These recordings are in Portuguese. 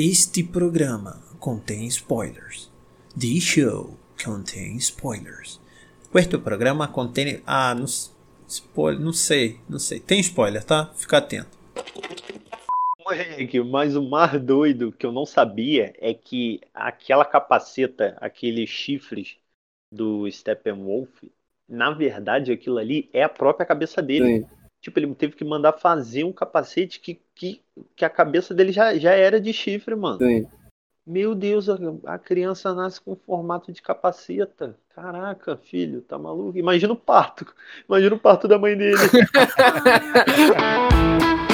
Este programa contém spoilers. This show contains spoilers. Este programa contém. Ah, não, spoiler, não sei, não sei. Tem spoiler, tá? Fica atento. Mas o mais doido que eu não sabia é que aquela capaceta, aqueles chifres do Steppenwolf, na verdade aquilo ali é a própria cabeça dele. Sim. Tipo, ele teve que mandar fazer um capacete que, que, que a cabeça dele já, já era de chifre, mano. Sim. Meu Deus, a, a criança nasce com formato de capaceta. Caraca, filho, tá maluco? Imagina o parto. Imagina o parto da mãe dele.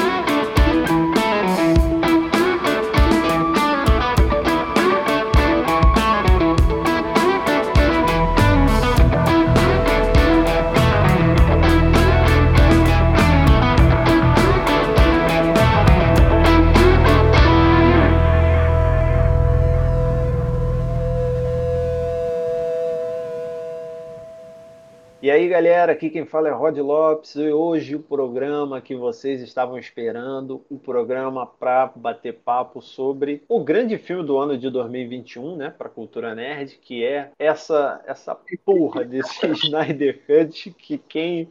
galera, aqui quem fala é Rod Lopes e hoje o programa que vocês estavam esperando, o programa para bater papo sobre o grande filme do ano de 2021, né, para cultura nerd, que é essa essa porra desse Snyder Cut que quem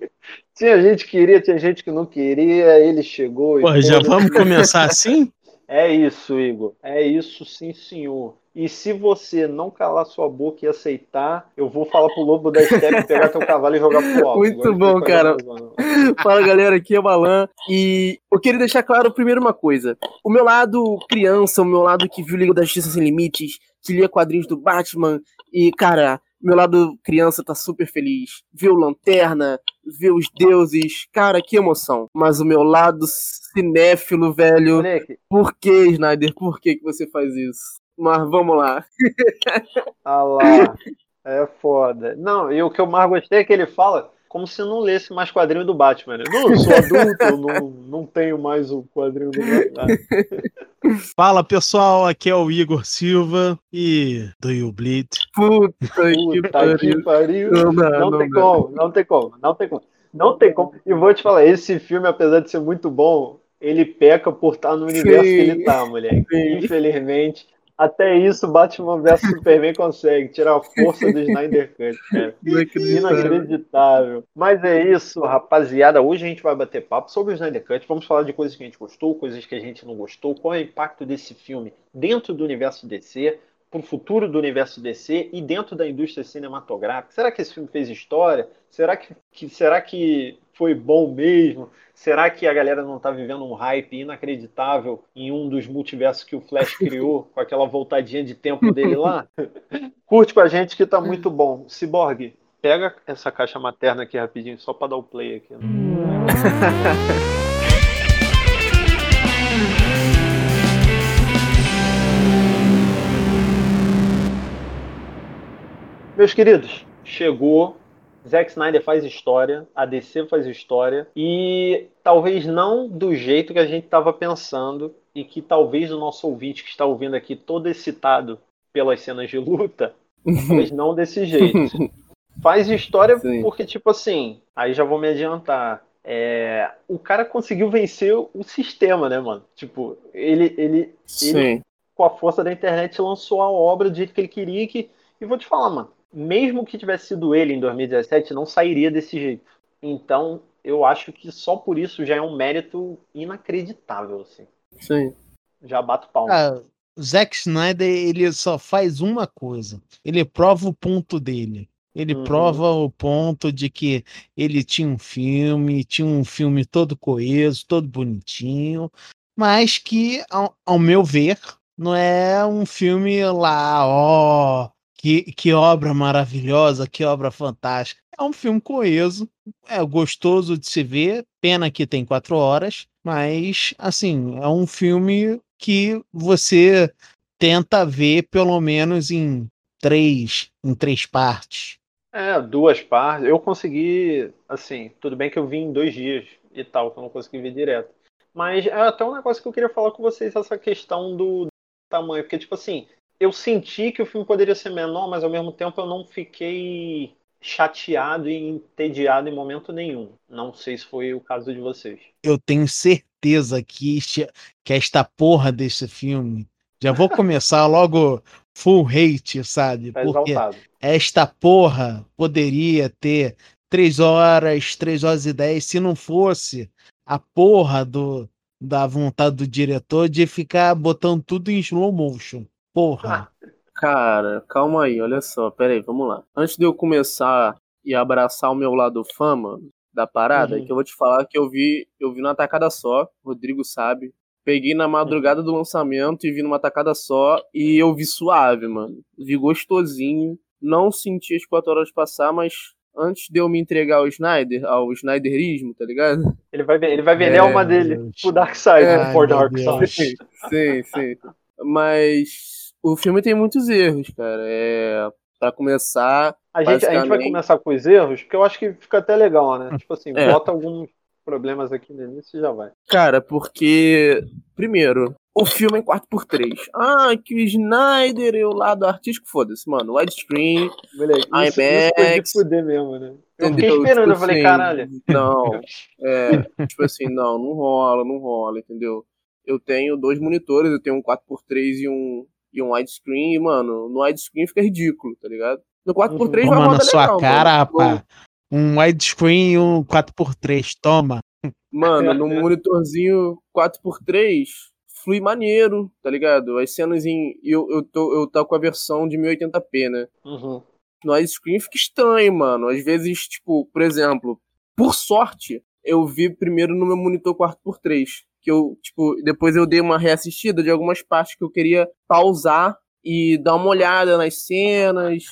tinha gente que queria, tinha gente que não queria, ele chegou Pô, já vamos começar assim? É isso, Igor. É isso, sim, senhor. E se você não calar sua boca e aceitar, eu vou falar pro lobo da steppe pegar teu cavalo e jogar pro alto. Muito Agora, bom, cara. Fala, galera, aqui é o Balan. E eu queria deixar claro primeiro uma coisa. O meu lado criança, o meu lado que viu Liga da Justiça Sem Limites, que lia quadrinhos do Batman, e, cara, meu lado criança tá super feliz. Viu Lanterna, viu os deuses, cara, que emoção. Mas o meu lado cinéfilo, velho. Moleque. Por que, Snyder? Por que, que você faz isso? Mas vamos lá. ah lá. É foda. Não, e o que eu mais gostei é que ele fala como se não lesse mais quadrinho do Batman. Né? Não, eu sou adulto, não, não tenho mais o quadrinho do Batman. Fala pessoal, aqui é o Igor Silva e do You Bleed. Puta, Puta que pariu. Não, não, não, não tem como, não tem como, não tem como. Não tem como. E vou te falar, esse filme, apesar de ser muito bom, ele peca por estar no universo Sim. que ele tá, moleque. Sim. Infelizmente. Até isso, Batman vs Superman consegue tirar a força do Snyder Cut, cara. Inacreditável. Mas é isso, rapaziada. Hoje a gente vai bater papo sobre o Snyder Cut. Vamos falar de coisas que a gente gostou, coisas que a gente não gostou, qual é o impacto desse filme dentro do universo DC, para o futuro do universo DC e dentro da indústria cinematográfica. Será que esse filme fez história? Será que, que será que foi bom mesmo? Será que a galera não está vivendo um hype inacreditável em um dos multiversos que o Flash criou, com aquela voltadinha de tempo dele lá? Curte com a gente que tá muito bom. Cyborg, pega essa caixa materna aqui rapidinho, só para dar o play aqui. Né? Meus queridos, chegou Zack Snyder faz história, a DC faz história e talvez não do jeito que a gente estava pensando e que talvez o nosso ouvinte que está ouvindo aqui todo excitado pelas cenas de luta, mas não desse jeito. Faz história Sim. porque tipo assim, aí já vou me adiantar. É, o cara conseguiu vencer o sistema, né, mano? Tipo, ele, ele, ele com a força da internet lançou a obra do jeito que ele queria que, e vou te falar, mano, mesmo que tivesse sido ele em 2017, não sairia desse jeito. Então, eu acho que só por isso já é um mérito inacreditável, assim. Sim. Já bato palma. Ah, o Zack Snyder, ele só faz uma coisa. Ele prova o ponto dele. Ele uhum. prova o ponto de que ele tinha um filme, tinha um filme todo coeso, todo bonitinho, mas que, ao, ao meu ver, não é um filme lá, ó, que, que obra maravilhosa, que obra fantástica. É um filme coeso, é gostoso de se ver, pena que tem quatro horas, mas, assim, é um filme que você tenta ver pelo menos em três, em três partes. É, duas partes. Eu consegui, assim, tudo bem que eu vim em dois dias e tal, que eu não consegui ver direto. Mas é até um negócio que eu queria falar com vocês, essa questão do tamanho, porque, tipo assim, eu senti que o filme poderia ser menor, mas ao mesmo tempo eu não fiquei chateado e entediado em momento nenhum. Não sei se foi o caso de vocês. Eu tenho certeza que, este, que esta porra desse filme Já vou começar logo full hate, sabe? Tá Porque exaltado. esta porra poderia ter 3 horas, 3 horas e 10, se não fosse a porra do, da vontade do diretor de ficar botando tudo em slow motion. Porra. Cara, calma aí, olha só, pera aí, vamos lá. Antes de eu começar e abraçar o meu lado fama da parada, Uhum. que eu vou te falar que eu vi, eu vi numa tacada só, o Rodrigo sabe. Peguei na madrugada do lançamento e vi numa tacada só e eu vi suave, mano. Vi gostosinho, não senti as quatro horas passar, mas antes de eu me entregar ao Snyder, ao Snyderismo, tá ligado? Ele vai, ele vai vender É, a alma dele Deus. pro Dark Side, for meu Dark. Side. Sim, sim. Mas o filme tem muitos erros, cara. É, para começar, A gente, a gente vai Basicamente- começar com os erros, porque eu acho que fica até legal, né? Tipo assim, É. bota alguns problemas aqui no início e já vai. cara, porque primeiro, o filme é 4x3. Ah, que o Snyder é o lado artístico, foda-se, mano. Widescreen, Moleque, isso, isso foi de IMAX. fuder mesmo, né? Eu fiquei esperando, eu Tipo falei, assim, caralho. Não, é, tipo assim, não, não rola, não rola, entendeu? Eu tenho dois monitores, eu tenho um 4x3 e um, e um widescreen, e, mano, no widescreen fica ridículo, tá ligado? No 4x3 vai Toma na rodar sua legal, cara, rapaz. Um widescreen e um 4x3. Toma. Mano, no monitorzinho 4x3 flui maneiro, tá ligado? As cenas em. Eu, eu, tô, eu tô com a versão de 1080p, né? Uhum. No widescreen fica estranho, mano. Às vezes, tipo, por exemplo, por sorte, eu vi primeiro no meu monitor 4x3. Que eu, tipo, depois eu dei uma reassistida de algumas partes que eu queria pausar e dar uma olhada nas cenas,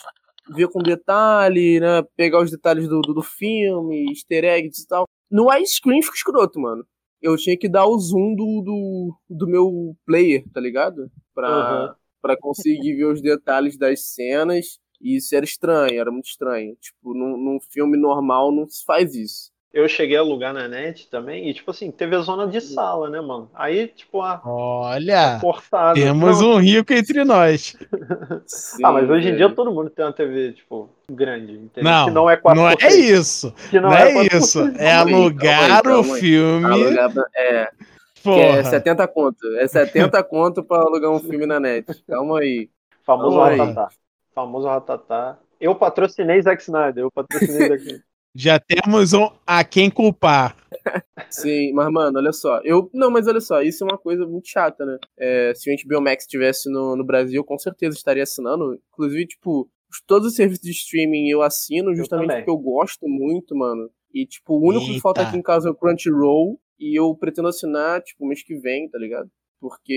ver com detalhe, né? Pegar os detalhes do, do, do filme, easter eggs e tal. No widescreen fica escroto, mano. Eu tinha que dar o zoom do, do, do meu player, tá ligado? Pra, Uhum. pra conseguir ver os detalhes das cenas. E isso era estranho, era muito estranho. Tipo, num, num filme normal não se faz isso. Eu cheguei a alugar na net também, e tipo assim, teve a zona de sala, né, mano? Aí, tipo, a Olha, cortada. temos Não, um rico entre nós. Ah, mas hoje em dia velho. todo mundo tem uma TV, tipo, grande, entendeu? Não, que não é 4 não é isso. Que Não, é 4x3, isso. É calma aí. alugar calma aí, o aí. filme. Alugar, é, que é Porra. 70 conto. É 70 conto pra alugar um filme na net. Calma aí. Famoso Calma aí. Ratatá. Famoso Ratatá. Eu patrocinei Zack Snyder, eu patrocinei Zack Snyder. Já temos um a quem culpar. Sim, mas, mano, olha só. Eu, não, mas olha só, isso é uma coisa muito chata, né? É, se o HBO Max estivesse no, no Brasil, com certeza estaria assinando. Inclusive, tipo, todos os serviços de streaming eu assino justamente também. porque eu gosto muito, mano. E, tipo, o único que Eita. falta aqui em casa é o Crunchyroll. E eu pretendo assinar, tipo, mês que vem, tá ligado? Porque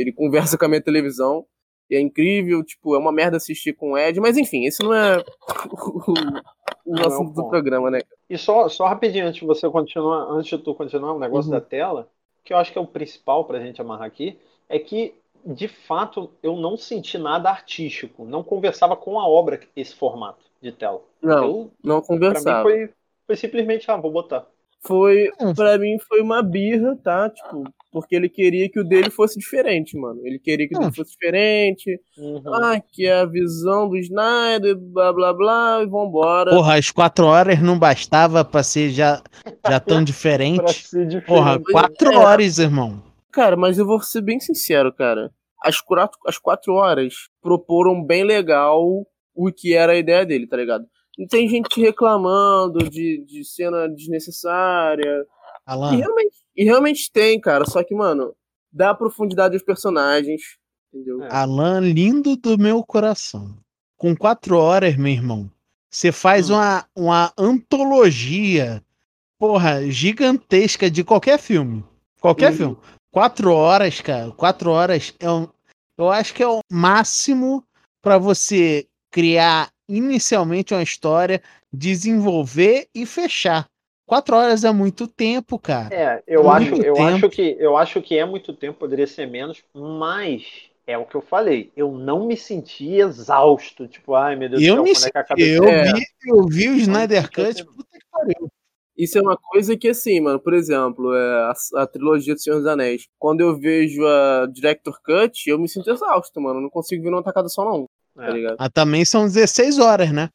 ele conversa com a minha televisão. E é incrível, tipo, é uma merda assistir com o Ed. Mas enfim, esse não é o, o Não é assunto do programa, né? E só, só rapidinho, antes de você continuar, antes de tu continuar, o negócio Uhum. da tela, que eu acho que é o principal pra gente amarrar aqui, é que, de fato, eu não senti nada artístico. Não conversava com a obra esse formato de tela. Não, Eu, não pra mim conversava. foi, foi simplesmente, ah, vou botar. foi Hum. pra mim foi uma birra, tá? Tipo, porque ele queria que o dele fosse diferente, mano. Ele queria que o Hum. dele fosse diferente. Uhum. Ah, que é a visão do Snyder, blá blá blá, e vambora. Porra, as quatro horas não bastava pra ser já, já tão Pra diferente. ser diferente. Porra, quatro É. horas, irmão. Cara, mas eu vou ser bem sincero, cara. As quatro, as quatro horas proporam bem legal o que era a ideia dele, tá ligado? Não tem gente reclamando de, de cena desnecessária, E Alan, realmente, e realmente tem, cara. Só que, mano, dá profundidade aos personagens. Entendeu? É. Alan, lindo do meu coração. Com quatro horas, meu irmão, você faz Hum. uma, uma antologia, porra, gigantesca de qualquer filme. Qualquer Uhum. filme. Quatro horas, cara. Quatro horas é um. Eu acho que é o máximo pra você criar inicialmente uma história, desenvolver e fechar. Quatro horas é muito tempo, cara. É, eu Muito acho, eu tempo. acho que eu acho que é muito tempo, poderia ser menos, mas é o que eu falei. Eu não me senti exausto, tipo, ai meu Deus do Eu céu, me quando é que a cabeça Eu, É. vi, eu vi o Snyder Cut, puta que pariu. Isso é uma coisa que, assim, mano, por exemplo, é a, a trilogia do Senhor dos Anéis. Quando eu vejo a Director Cut, eu me sinto exausto, mano. Não consigo ver numa tacada só, não. Tá É. ligado? Ah, também são 16 horas, né?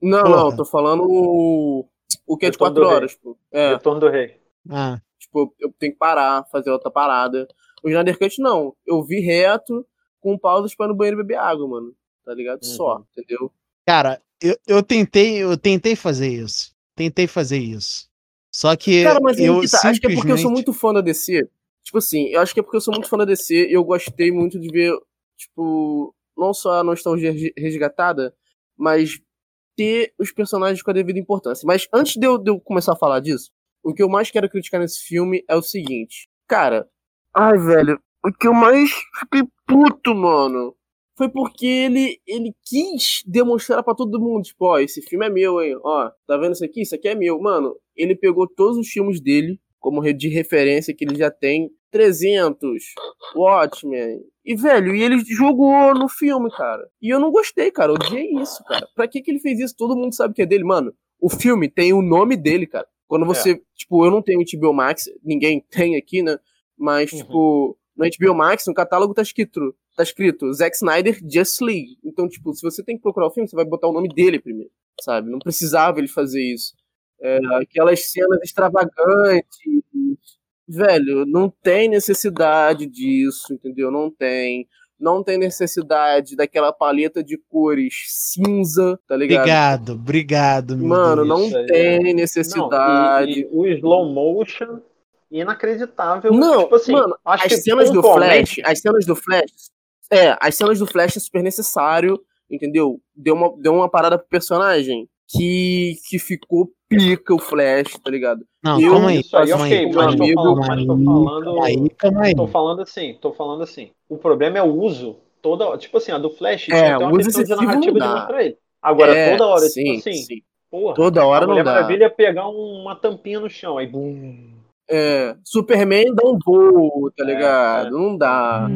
Não, Porra. não, tô falando o, o que é de Retorno 4 do Rei. horas, pô. É, Retorno do Rei. Ah, tipo, eu tenho que parar, fazer outra parada. O Snyder Cut não. Eu vi reto, com pausas para no banheiro beber água, mano. Tá ligado? Uhum. Só, entendeu? Cara, eu, eu tentei, eu tentei fazer isso. Tentei fazer isso. Só que Cara, mas eu que tá. simplesmente... acho que é porque eu sou muito fã da DC. Tipo assim, eu acho que é porque eu sou muito fã da DC e eu gostei muito de ver, tipo, não só a nostalgia resgatada, mas ter os personagens com a devida importância. Mas antes de eu, de eu começar a falar disso, o que eu mais quero criticar nesse filme é o seguinte. Cara, ai, velho, o que eu mais fiquei puto, mano, foi porque ele, ele quis demonstrar para todo mundo, tipo, ó, esse filme é meu, hein? Ó, tá vendo isso aqui? Isso aqui é meu. Mano, ele pegou todos os filmes dele como de referência que ele já tem, 300, Watchmen, e velho, e ele jogou no filme, cara. E eu não gostei, cara, eu odiei isso, cara. Pra que que ele fez isso? Todo mundo sabe que é dele, mano. O filme tem o nome dele, cara. Quando você, é. tipo, eu não tenho HBO Max, ninguém tem aqui, né? Mas, uhum. tipo, no HBO Max, no catálogo tá escrito, tá escrito Zack Snyder Just League. Então, tipo, se você tem que procurar o filme, você vai botar o nome dele primeiro, sabe? Não precisava ele fazer isso. É, aquelas cenas extravagantes. Velho, não tem necessidade disso, entendeu? Não tem. Não tem necessidade daquela paleta de cores cinza, tá ligado? Obrigado, obrigado. Mano, não tem necessidade. Não, e, e o slow motion inacreditável. Não, tipo assim, mano, as cenas do Flash, as cenas do Flash, é, as cenas do Flash é super necessário, entendeu? Deu uma, deu uma parada pro personagem que, que ficou pica o Flash, tá ligado? Não, eu, calma aí, isso aí, calma ok, mas, amigo, tô falando, mas tô falando, aí, calma aí. tô falando assim, tô falando assim, o problema é o uso, toda, tipo assim, a do Flash, é, tem uma questão de narrativa de mostrar ele. Agora, é, toda hora, tipo sim, tipo assim, sim. Porra, toda hora não dá. A Maravilha pegar uma tampinha no chão, aí bum, é, Superman dá um voo, tá é, ligado? É, é. Não dá.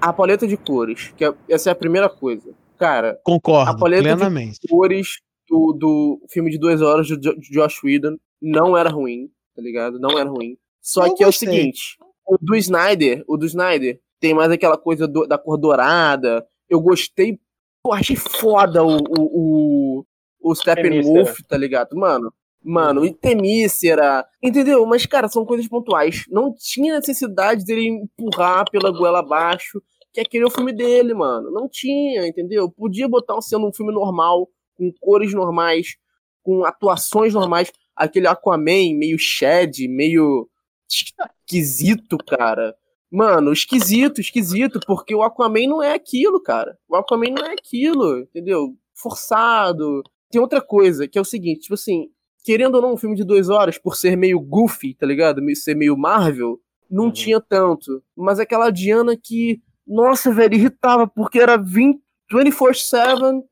A paleta de cores, que é, essa é a primeira coisa. Cara, concordo a paleta plenamente. de cores do, do filme de duas horas de Josh Whedon não era ruim, tá ligado? Não era ruim. Só que é o seguinte, o do Snyder, o do Snyder, tem mais aquela coisa do, da cor dourada. Eu gostei, pô, achei foda o, o, o, o Steppenwolf, tá ligado? Mano, mano, e Temícera, entendeu? Mas, cara, são coisas pontuais. Não tinha necessidade dele empurrar pela goela abaixo, que aquele é o filme dele, mano. Não tinha, entendeu? Podia botar sendo um filme normal, com cores normais, com atuações normais. Aquele Aquaman meio shed, meio esquisito, cara. Mano, esquisito, esquisito, porque o Aquaman não é aquilo, cara. O Aquaman não é aquilo, entendeu? Forçado. Tem outra coisa, que é o seguinte, tipo assim, querendo ou não, um filme de duas horas, por ser meio goofy, tá ligado? Ser meio Marvel, não uhum. tinha tanto. Mas aquela Diana que, nossa, velho, irritava, porque era 24-7,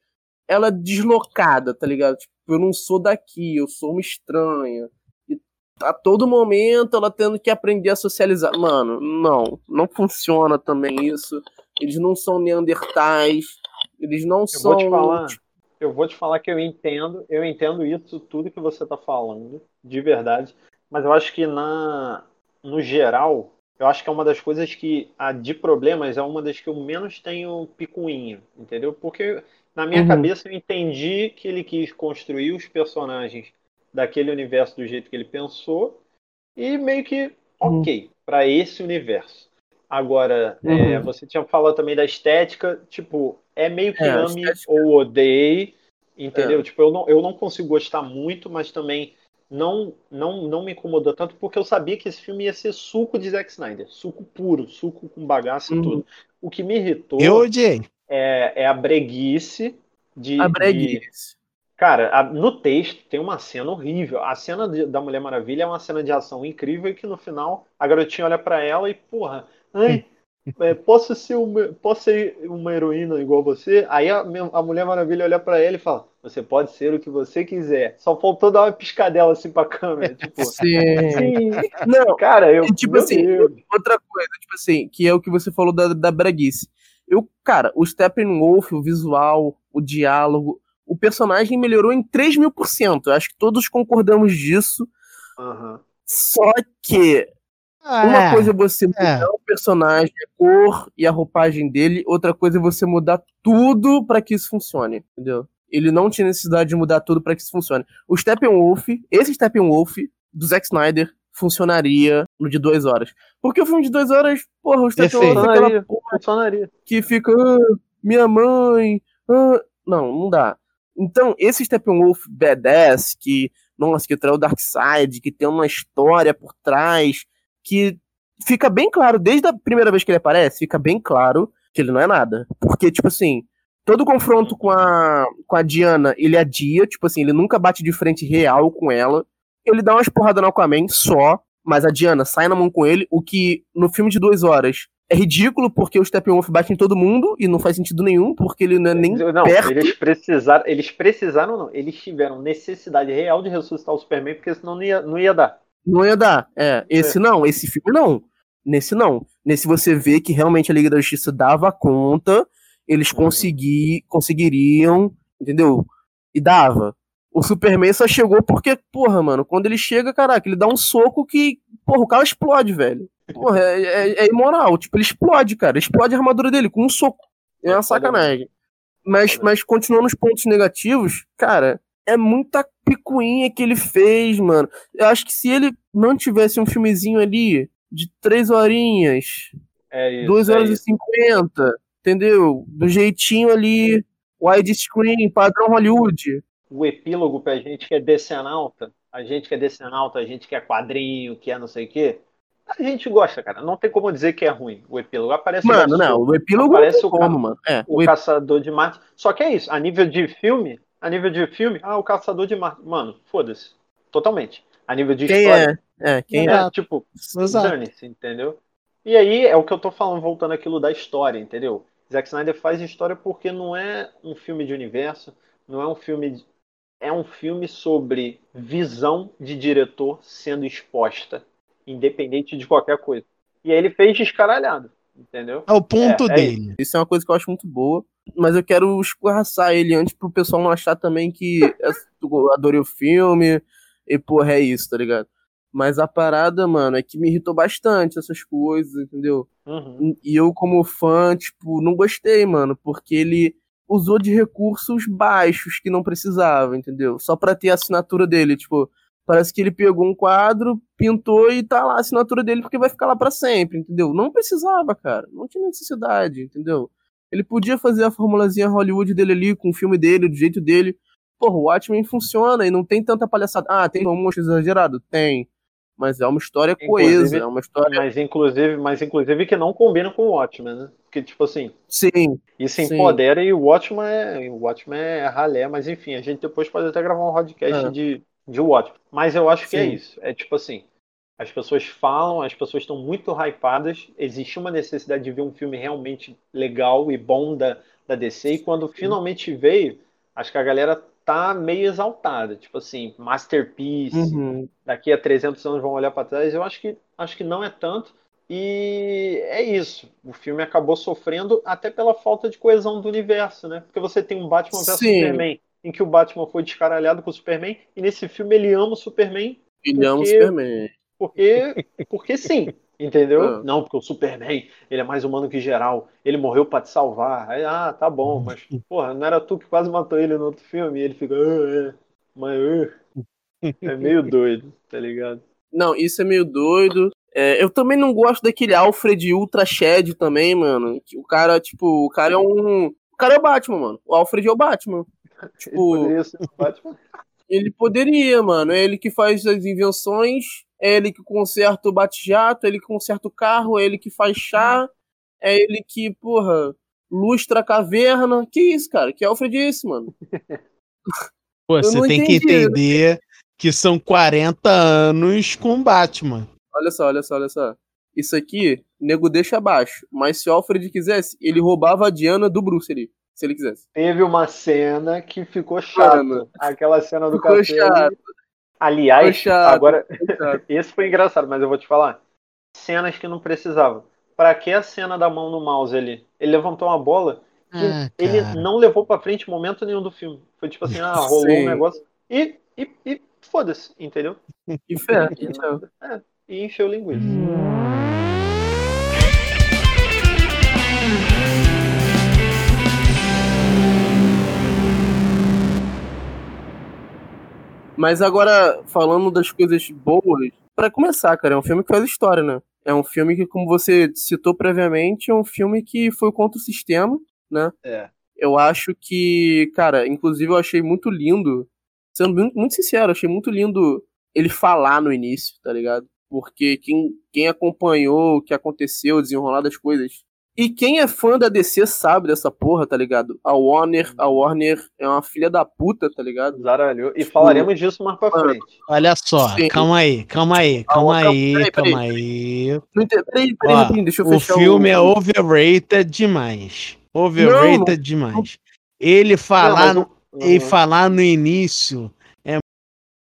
ela deslocada, tá ligado? Tipo, eu não sou daqui, eu sou uma estranha a todo momento ela tendo que aprender a socializar. Mano, não, não funciona também isso. Eles não são neandertais, eles não eu são. Vou te falar, eu vou te falar que eu entendo, eu entendo isso tudo que você tá falando, de verdade. Mas eu acho que na no geral, eu acho que é uma das coisas que a de problemas é uma das que eu menos tenho picuinha, entendeu? Porque na minha uhum. cabeça eu entendi que ele quis construir os personagens daquele universo do jeito que ele pensou e meio que uhum. ok para esse universo. Agora, uhum. é, você tinha falado também da estética, tipo, é meio que é, ame estética... ou odeie, entendeu? É. Tipo, eu não, eu não consigo gostar muito, mas também não, não, não me incomodou tanto porque eu sabia que esse filme ia ser suco de Zack Snyder, suco puro, suco com bagaço uhum. e tudo. O que me irritou eu odiei. É, é a breguice de, a breguice. Cara, a, no texto tem uma cena horrível. A cena de, da Mulher Maravilha é uma cena de ação incrível e que no final a garotinha olha para ela e, porra, ai, é, posso, ser uma, posso ser uma heroína igual você? Aí a, a Mulher Maravilha olha para ela e fala: Você pode ser o que você quiser. Só faltou dar uma piscadela assim pra câmera. Tipo, sim. sim. Não, cara, eu. Tipo assim, Deus. outra coisa, tipo assim, que é o que você falou da, da breguice. Eu, cara, o Steppenwolf, o visual, o diálogo, o personagem melhorou em 3 mil por cento. Acho que todos concordamos disso. Uhum. Só que Ah, Uma coisa é você mudar é. o personagem, a cor e a roupagem dele, outra coisa é você mudar tudo para que isso funcione, entendeu? Ele não tinha necessidade de mudar tudo para que isso funcione. O Steppenwolf, esse Steppenwolf do Zack Snyder, funcionaria no de duas horas. Porque o filme de duas horas, porra, o Steppenwolf é aquela porra funcionaria. que fica, ah, minha mãe, ah. não, não dá. Então, esse Steppenwolf badass, que, nossa, que traz o Darkseid, que tem uma história por trás, que fica bem claro, desde a primeira vez que ele aparece, fica bem claro que ele não é nada. Porque, tipo assim, todo confronto com a, com a Diana, ele adia, tipo assim, ele nunca bate de frente real com ela. Ele dá umas porradas no Aquaman só, mas a Diana sai na mão com ele, o que no filme de duas horas é ridículo porque o Steppenwolf bate em todo mundo e não faz sentido nenhum, porque ele não é nem não, perto. Eles precisaram, eles precisaram não, eles tiveram necessidade real de ressuscitar o Superman, porque senão não ia, não ia dar. Não ia dar. É, esse é. não, esse filme não. Nesse não. Nesse você vê que realmente a Liga da Justiça dava conta, eles uhum. consegui, conseguiriam, entendeu? E dava. O Superman só chegou porque, porra, mano, quando ele chega, caraca, ele dá um soco que, porra, o cara explode, velho. Porra, é, é, é imoral. Tipo, ele explode, cara. Explode a armadura dele com um soco. É uma sacanagem. Mas, mas continuando os pontos negativos, cara, é muita picuinha que ele fez, mano. Eu acho que se ele não tivesse um filmezinho ali de três horinhas, é isso, duas horas é e cinquenta, entendeu? Do jeitinho ali, widescreen, padrão Hollywood. O epílogo pra gente que é decenalta, a gente que é decenalta, a gente que é quadrinho, que é não sei o quê, a gente gosta, cara. Não tem como dizer que é ruim o epílogo. Aparece mano, o não, o epílogo aparece o, como, mano. É, o, o caçador de Marte. Só que é isso, a nível de filme, a nível de filme, ah, o Caçador de Marte. Mano, foda-se. Totalmente. A nível de quem história. É? É, quem é? é? Tipo, dane-se, entendeu? E aí é o que eu tô falando, voltando aquilo da história, entendeu? Zack Snyder faz história porque não é um filme de universo, não é um filme. De... É um filme sobre visão de diretor sendo exposta, independente de qualquer coisa. E aí ele fez descaralhado, entendeu? É o ponto é, dele. É isso. isso é uma coisa que eu acho muito boa mas eu quero escorraçar ele antes pro pessoal não achar também que eu adorei o filme e porra, é isso, tá ligado? Mas a parada, mano, é que me irritou bastante essas coisas, entendeu? Uhum. E eu, como fã, tipo, não gostei, mano, porque ele usou de recursos baixos que não precisava, entendeu? Só pra ter a assinatura dele, tipo, parece que ele pegou um quadro, pintou e tá lá a assinatura dele porque vai ficar lá para sempre, entendeu? Não precisava, cara, não tinha necessidade, entendeu? Ele podia fazer a formulazinha Hollywood dele ali, com o filme dele, do jeito dele. Porra, o Watchmen funciona e não tem tanta palhaçada. Ah, tem um monstro exagerado? Tem. Mas é uma história inclusive, coesa, é uma história. Mas inclusive, mas inclusive que não combina com o Watchmen, né? Porque, tipo assim. Sim. Isso empodera sim. e o Watchmen é. O Watchmen é ralé, mas enfim, a gente depois pode até gravar um podcast é. de, de Watchmen. Mas eu acho que é sim. é isso. É tipo assim. As pessoas falam, as pessoas estão muito hypadas. Existe uma necessidade de ver um filme realmente legal e bom da, da DC. E quando finalmente veio, acho que a galera tá meio exaltada. Tipo assim, masterpiece. Uhum. Daqui a 300 anos vão olhar para trás. Eu acho que, acho que não é tanto. E é isso. O filme acabou sofrendo até pela falta de coesão do universo, né? Porque você tem um Batman vs Superman, em que o Batman foi descaralhado com o Superman, e nesse filme ele ama o Superman. Ele ama o Superman porque, porque sim, entendeu? Ah. Não, porque o Superman, ele é mais humano que geral, ele morreu para te salvar. Aí, ah, tá bom, mas, porra, não era tu que quase matou ele no outro filme? E ele fica, ah, é, mas, uh. é meio doido, tá ligado? Não, isso é meio doido. É, eu também não gosto daquele Alfred Ultra Shed também, mano. O cara, tipo, o cara é um. O cara é o Batman, mano. O Alfred é o Batman. Tipo, ele poderia ser o Batman? Ele poderia, mano. É ele que faz as invenções é ele que conserta o bate-jato, é ele que conserta o carro, é ele que faz chá, é ele que, porra, lustra a caverna. Que isso, cara? Que Alfred é esse, mano? Pô, você tem entendi. que entender que são 40 anos com Batman. Olha só, olha só, olha só. Isso aqui, nego deixa abaixo. Mas se o Alfred quisesse, ele roubava a Diana do Bruce ali. Se ele quisesse. Teve uma cena que ficou chata. Mano, Aquela cena do ficou café. Chato. Aliás, chato, agora esse foi engraçado, mas eu vou te falar. Cenas que não precisava. Para que a cena da mão no mouse ali? Ele levantou uma bola que ah, ele não levou para frente momento nenhum do filme. Foi tipo assim, ah, rolou Sim. um negócio e, e, e foda-se, entendeu? E fé, então. é, e encheu linguiça. Mas agora, falando das coisas boas, para começar, cara, é um filme que faz história, né? É um filme que, como você citou previamente, é um filme que foi contra o sistema, né? É. Eu acho que, cara, inclusive eu achei muito lindo, sendo muito, sincero, achei muito lindo ele falar no início, tá ligado? Porque quem, quem acompanhou o que aconteceu, o desenrolar das coisas, e quem é fã da DC sabe dessa porra, tá ligado? A Warner, a Warner é uma filha da puta, tá ligado? Zaralhou. E falaremos disso mais pra frente. Olha só, Sim. calma aí, calma aí, calma calma, aí, peraí, calma peraí. aí. Não Peraí, peraí, rapidinho, deixa eu o fechar filme é overrated demais. Overrated demais. Ele falar, Não, mas o- ele falar no início é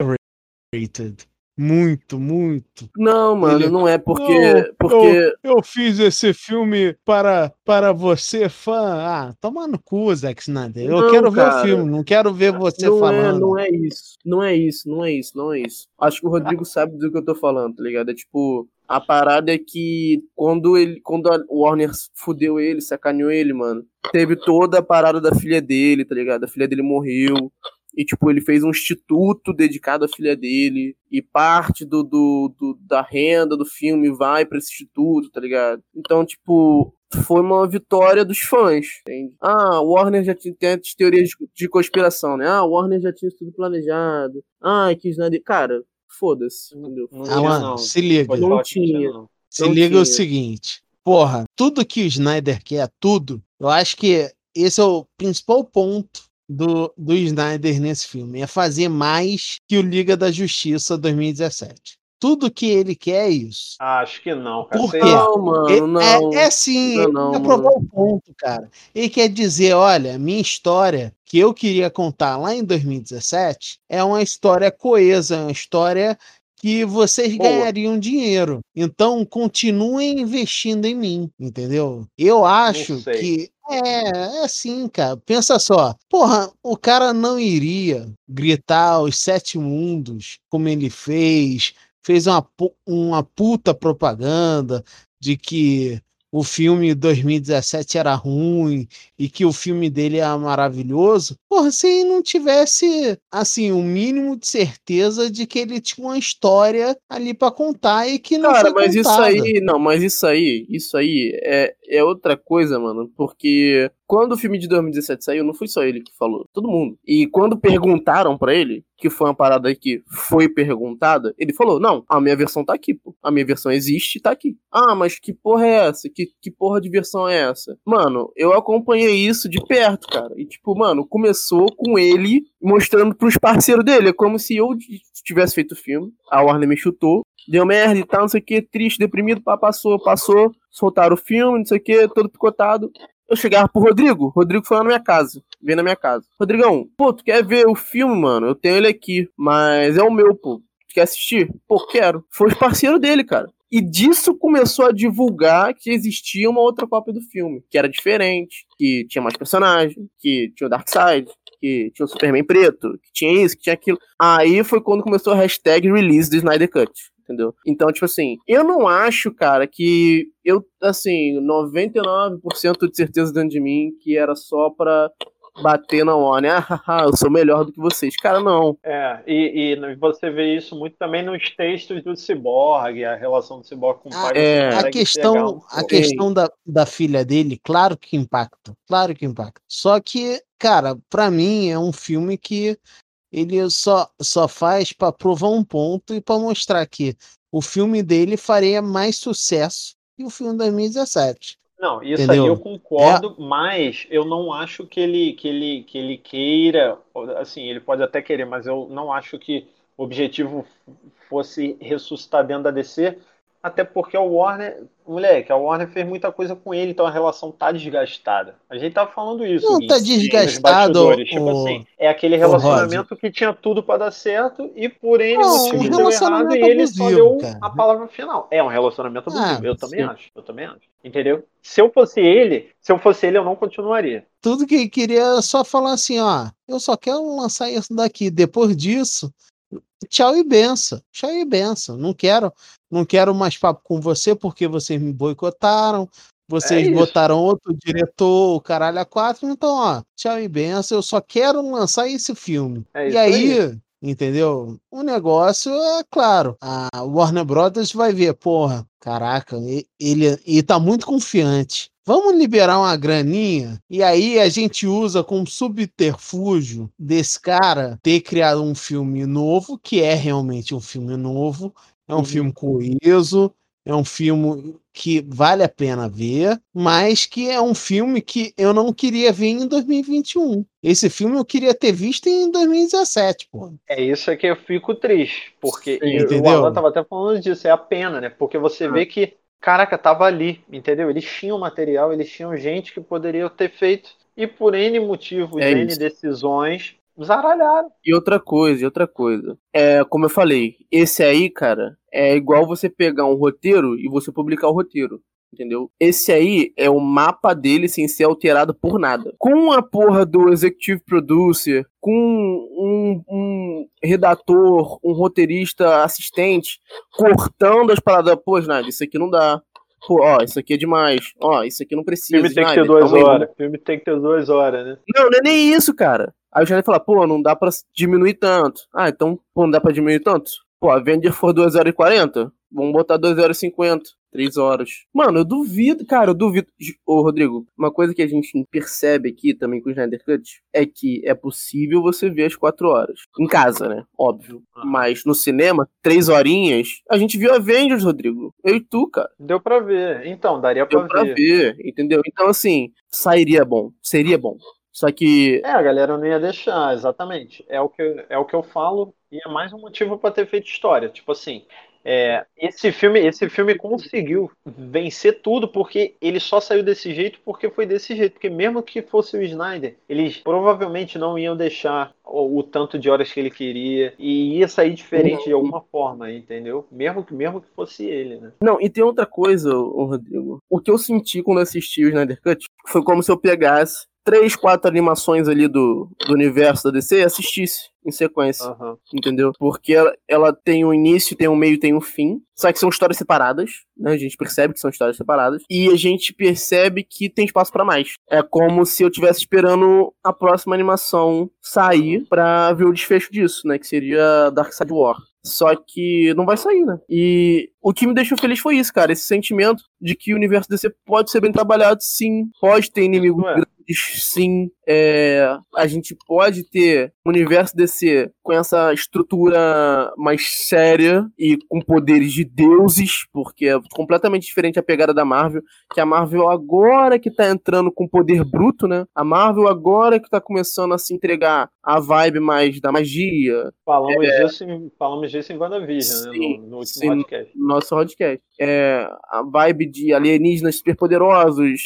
overrated. Muito, muito. Não, mano, Ele- não é porque. Não, porque. Eu fiz esse filme para, para você, fã. Ah, toma no cu, Zack Snyder. Eu Não, quero ver cara. o filme, não quero ver você não, é, falando. não é isso. Não é isso, não é isso, não é isso. Acho que o Rodrigo sabe do que eu tô falando, tá ligado? É tipo. A parada é que quando ele. Quando a Warner fudeu ele, sacaneou ele, mano. Teve toda a parada da filha dele, tá ligado? A filha dele morreu. E, tipo, ele fez um instituto dedicado à filha dele. E parte do, do, do- da renda do filme vai pra esse instituto, tá ligado? Então, tipo, foi uma vitória dos fãs. Entende? Ah, o Warner já tinha tem as teorias de, de conspiração, né? Ah, o Warner já tinha isso tudo planejado. Ah, que Snyder. Cara, foda-se, Ah, mano, não. se liga. Não tinha. não. Se Não liga o tinha. seguinte, porra, tudo que o Snyder quer, tudo, eu acho que esse é o principal ponto do, do Snyder nesse filme, é fazer mais que o Liga da Justiça 2017. Tudo que ele quer é isso. Acho que não, cara. Por quê? Não, mano, É- não. É, é sim, Não, ele não, quer mano. provar o ponto, cara. Ele quer dizer, olha, minha história que eu queria contar lá em 2017 é uma história coesa, é uma história que vocês Boa. ganhariam dinheiro. Então, continuem investindo em mim, entendeu? Eu acho que é, é assim, cara. Pensa só. Porra, o cara não iria gritar aos sete mundos como ele fez, fez uma, uma puta propaganda de que o filme 2017 era ruim e que o filme dele era maravilhoso, porra, se ele não tivesse, assim, o mínimo de certeza de que ele tinha uma história ali pra contar e que não Cara, mas isso contada. aí, não, mas isso aí, isso aí é, é outra coisa, mano, porque quando o filme de 2017 saiu, não foi só ele que falou, todo mundo. E quando perguntaram pra ele, que foi uma parada que foi perguntada, ele falou: "Não, a minha versão tá aqui, pô. A minha versão existe, tá aqui". Ah, mas que porra é essa? Que que porra de versão é essa? Mano, eu acompanhei isso de perto, cara. E tipo, mano, começou com ele mostrando pros parceiros dele, é como se eu tivesse feito o filme, a Warner me chutou, deu merda e tal, não sei o que, triste, deprimido, pá, passou, passou, soltaram o filme, não sei o que, todo picotado. Eu chegava pro Rodrigo, Rodrigo foi lá na minha casa, veio na minha casa. Rodrigão, pô, tu quer ver o filme, mano? Eu tenho ele aqui, mas é o meu, pô. Tu quer assistir? Pô, quero. Foi os parceiros dele, cara. E disso começou a divulgar que existia uma outra cópia do filme, que era diferente, que tinha mais personagem, que tinha o Darkseid, que tinha o Superman preto, que tinha isso, que tinha aquilo. Aí foi quando começou a hashtag release do Snyder Cut. Entendeu? Então, tipo assim, eu não acho, cara, que eu, assim, 99% de certeza dentro de mim que era só pra bater na Warner. Ah, eu sou melhor do que vocês. Cara, não. É, e, e você vê isso muito também nos textos do Cyborg, a relação do Cyborg com o A- pai. é, A consegue questão, pegar um a questão da, da filha dele, claro que impacta, claro que impacta. Só que, cara, pra mim é um filme que ele só, só faz pra provar um ponto e pra mostrar que o filme dele faria mais sucesso que o filme 2017. Não, isso Entendeu? aí eu concordo, mas eu não acho que ele, que ele, que ele queira, assim, ele pode até querer, mas eu não acho que o objetivo fosse ressuscitar dentro da DC, até porque o Warner, moleque, a Warner fez muita coisa com ele, então a relação tá desgastada. A gente tava falando isso. Não tá desgastado, bastidores. Tipo o- assim, é aquele o relacionamento que tinha tudo pra dar certo e por N Não, motivo deu errado relacionamento e ele só deu cara. a palavra final. É um relacionamento abusivo, Ah, eu também sim. acho. Eu também acho. Entendeu? Se eu fosse ele, se eu fosse ele, eu não continuaria. Tudo que ele queria era só falar assim, ó, eu só quero lançar isso daqui. Depois disso, tchau e benção. Tchau e benção. Não quero, não quero mais papo com você porque vocês me boicotaram. Vocês é botaram outro diretor, o caralho a quatro, então, ó, tchau e benção, eu só quero lançar esse filme. É e aí, aí, entendeu? O negócio é claro, a Warner Brothers vai ver, porra, caraca, ele, ele tá muito confiante. Vamos liberar uma graninha e aí a gente usa como subterfúgio desse cara ter criado um filme novo, que é realmente um filme novo, é um uhum. filme coeso, é um filme que vale a pena ver, mas que é um filme que eu não queria ver em 2021. Esse filme eu queria ter visto em 2017, pô. É isso é que eu fico triste, porque Sim, o Alan tava até falando disso, é a pena, né? Porque você ah. vê que caraca, tava ali, entendeu? Eles tinham material, eles tinham gente que poderia ter feito. E por N motivos, é N decisões, zaralharam. E outra coisa, e outra coisa. É, como eu falei, esse aí, cara, é igual você pegar um roteiro e você publicar o roteiro entendeu? Esse aí é o mapa dele sem ser alterado por nada. Com a porra do executive producer, com um, um redator, um roteirista assistente, cortando as paradas, pô, Snide, isso aqui não dá. Pô, ó, isso aqui é demais. Ó, isso aqui não precisa. Filme tem que ter duas horas. Filme tem que ter duas horas, né? Não, não é nem isso, cara. Aí o Schneider fala, pô, não dá pra diminuir tanto. Ah, então, pô, não dá pra diminuir tanto? Pô, a Avenger for 2 horas e 40, vamos botar 2 horas e 50. Três horas. Mano, eu duvido, cara, eu duvido. Ô, Rodrigo, uma coisa que a gente percebe aqui também com o Snyder Cut é que é possível você ver as quatro horas. Em casa, né? Óbvio. Ah. Mas no cinema, três horinhas, a gente viu Avengers, Rodrigo. Eu e tu, cara. Deu pra ver. Então, daria pra Deu ver. Deu pra ver, entendeu? Então, assim, sairia bom. Seria bom. Só que. É, a galera não ia deixar, exatamente. É o que, é o que eu falo e é mais um motivo para ter feito história. Tipo assim, é, esse filme, esse filme conseguiu vencer tudo porque ele só saiu desse jeito porque foi desse jeito. Porque mesmo que fosse o Snyder, eles provavelmente não iam deixar o, o tanto de horas que ele queria e ia sair diferente de alguma forma, entendeu? Mesmo que mesmo que fosse ele, né? Não, e tem outra coisa, Rodrigo. O que eu senti quando assisti o Snyder Cut foi como se eu pegasse três, quatro animações ali do, do universo da DC e assistisse em sequência. Uhum. Entendeu? Porque ela, ela tem um início, tem um meio, tem um fim. Só que são histórias separadas, né? A gente percebe que são histórias separadas. E a gente percebe que tem espaço para mais. É como se eu estivesse esperando a próxima animação sair para ver o desfecho disso, né? Que seria Dark Side War. Só que não vai sair, né? E o que me deixou feliz foi isso, cara. Esse sentimento de que o universo DC pode ser bem trabalhado, sim. Pode ter inimigos sim. É, a gente pode ter um universo DC com essa estrutura mais séria e com poderes de deuses, porque é completamente diferente a pegada da Marvel, que a Marvel agora que tá entrando com poder bruto, né? A Marvel agora que tá começando a se entregar a vibe mais da magia. Falamos, é, disso, em, falamos disso em WandaVision, né? No, no último sim, podcast. No nosso podcast. É, a vibe de alienígenas superpoderosos,